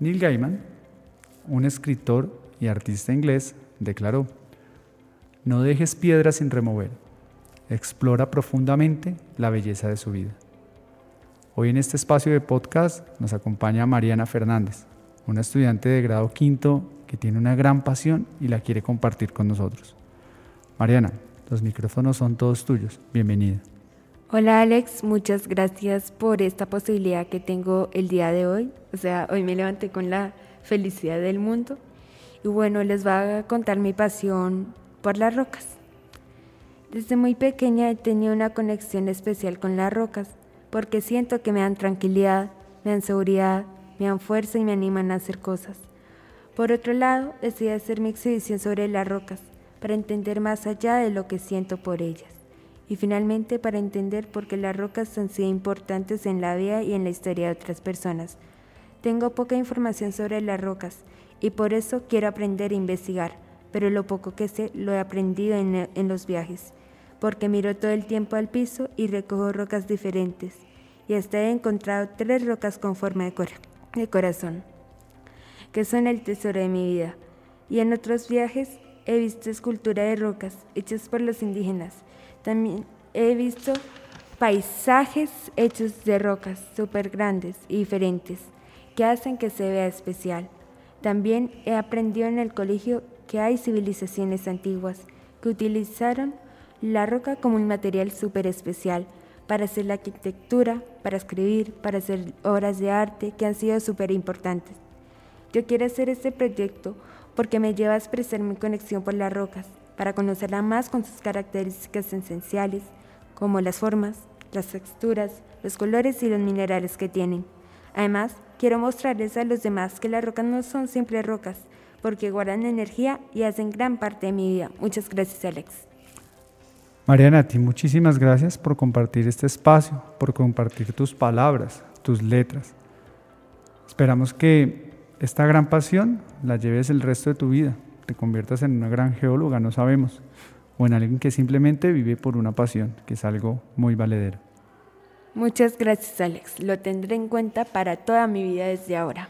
Neil Gaiman, un escritor y artista inglés, declaró, no dejes piedras sin remover, explora profundamente la belleza de su vida. Hoy en este espacio de podcast nos acompaña Mariana Fernández, una estudiante de grado quinto que tiene una gran pasión y la quiere compartir con nosotros. Mariana, los micrófonos son todos tuyos. Bienvenida. Hola Alex, muchas gracias por esta posibilidad que tengo el día de hoy. O sea, hoy me levanté con la felicidad del mundo. Y bueno, les voy a contar mi pasión por las rocas. Desde muy pequeña he tenido una conexión especial con las rocas porque siento que me dan tranquilidad, me dan seguridad, me dan fuerza y me animan a hacer cosas. Por otro lado, decidí hacer mi exhibición sobre las rocas para entender más allá de lo que siento por ellas y finalmente para entender por qué las rocas han sido importantes en la vida y en la historia de otras personas. Tengo poca información sobre las rocas y por eso quiero aprender a investigar, pero lo poco que sé lo he aprendido en, en los viajes, porque miro todo el tiempo al piso y recojo rocas diferentes, y hasta he encontrado tres rocas con forma de, corazón, que son el tesoro de mi vida. Y en otros viajes he visto escultura de rocas hechas por los indígenas, también he visto paisajes hechos de rocas súper grandes y diferentes que hacen que se vea especial. También he aprendido en el colegio que hay civilizaciones antiguas que utilizaron la roca como un material súper especial para hacer la arquitectura, para escribir, para hacer obras de arte que han sido súper importantes. Yo quiero hacer este proyecto porque me lleva a expresar mi conexión por las rocas, para conocerla más con sus características esenciales, como las formas, las texturas, los colores y los minerales que tienen. Además, quiero mostrarles a los demás que las rocas no son simples rocas, porque guardan energía y hacen gran parte de mi vida. Muchas gracias, Alex. Mariana, a ti muchísimas gracias por compartir este espacio, por compartir tus palabras, tus letras. Esperamos que esta gran pasión la lleves el resto de tu vida te conviertas en una gran geóloga, no sabemos, o en alguien que simplemente vive por una pasión, que es algo muy valedero. Muchas gracias Alex, lo tendré en cuenta para toda mi vida desde ahora.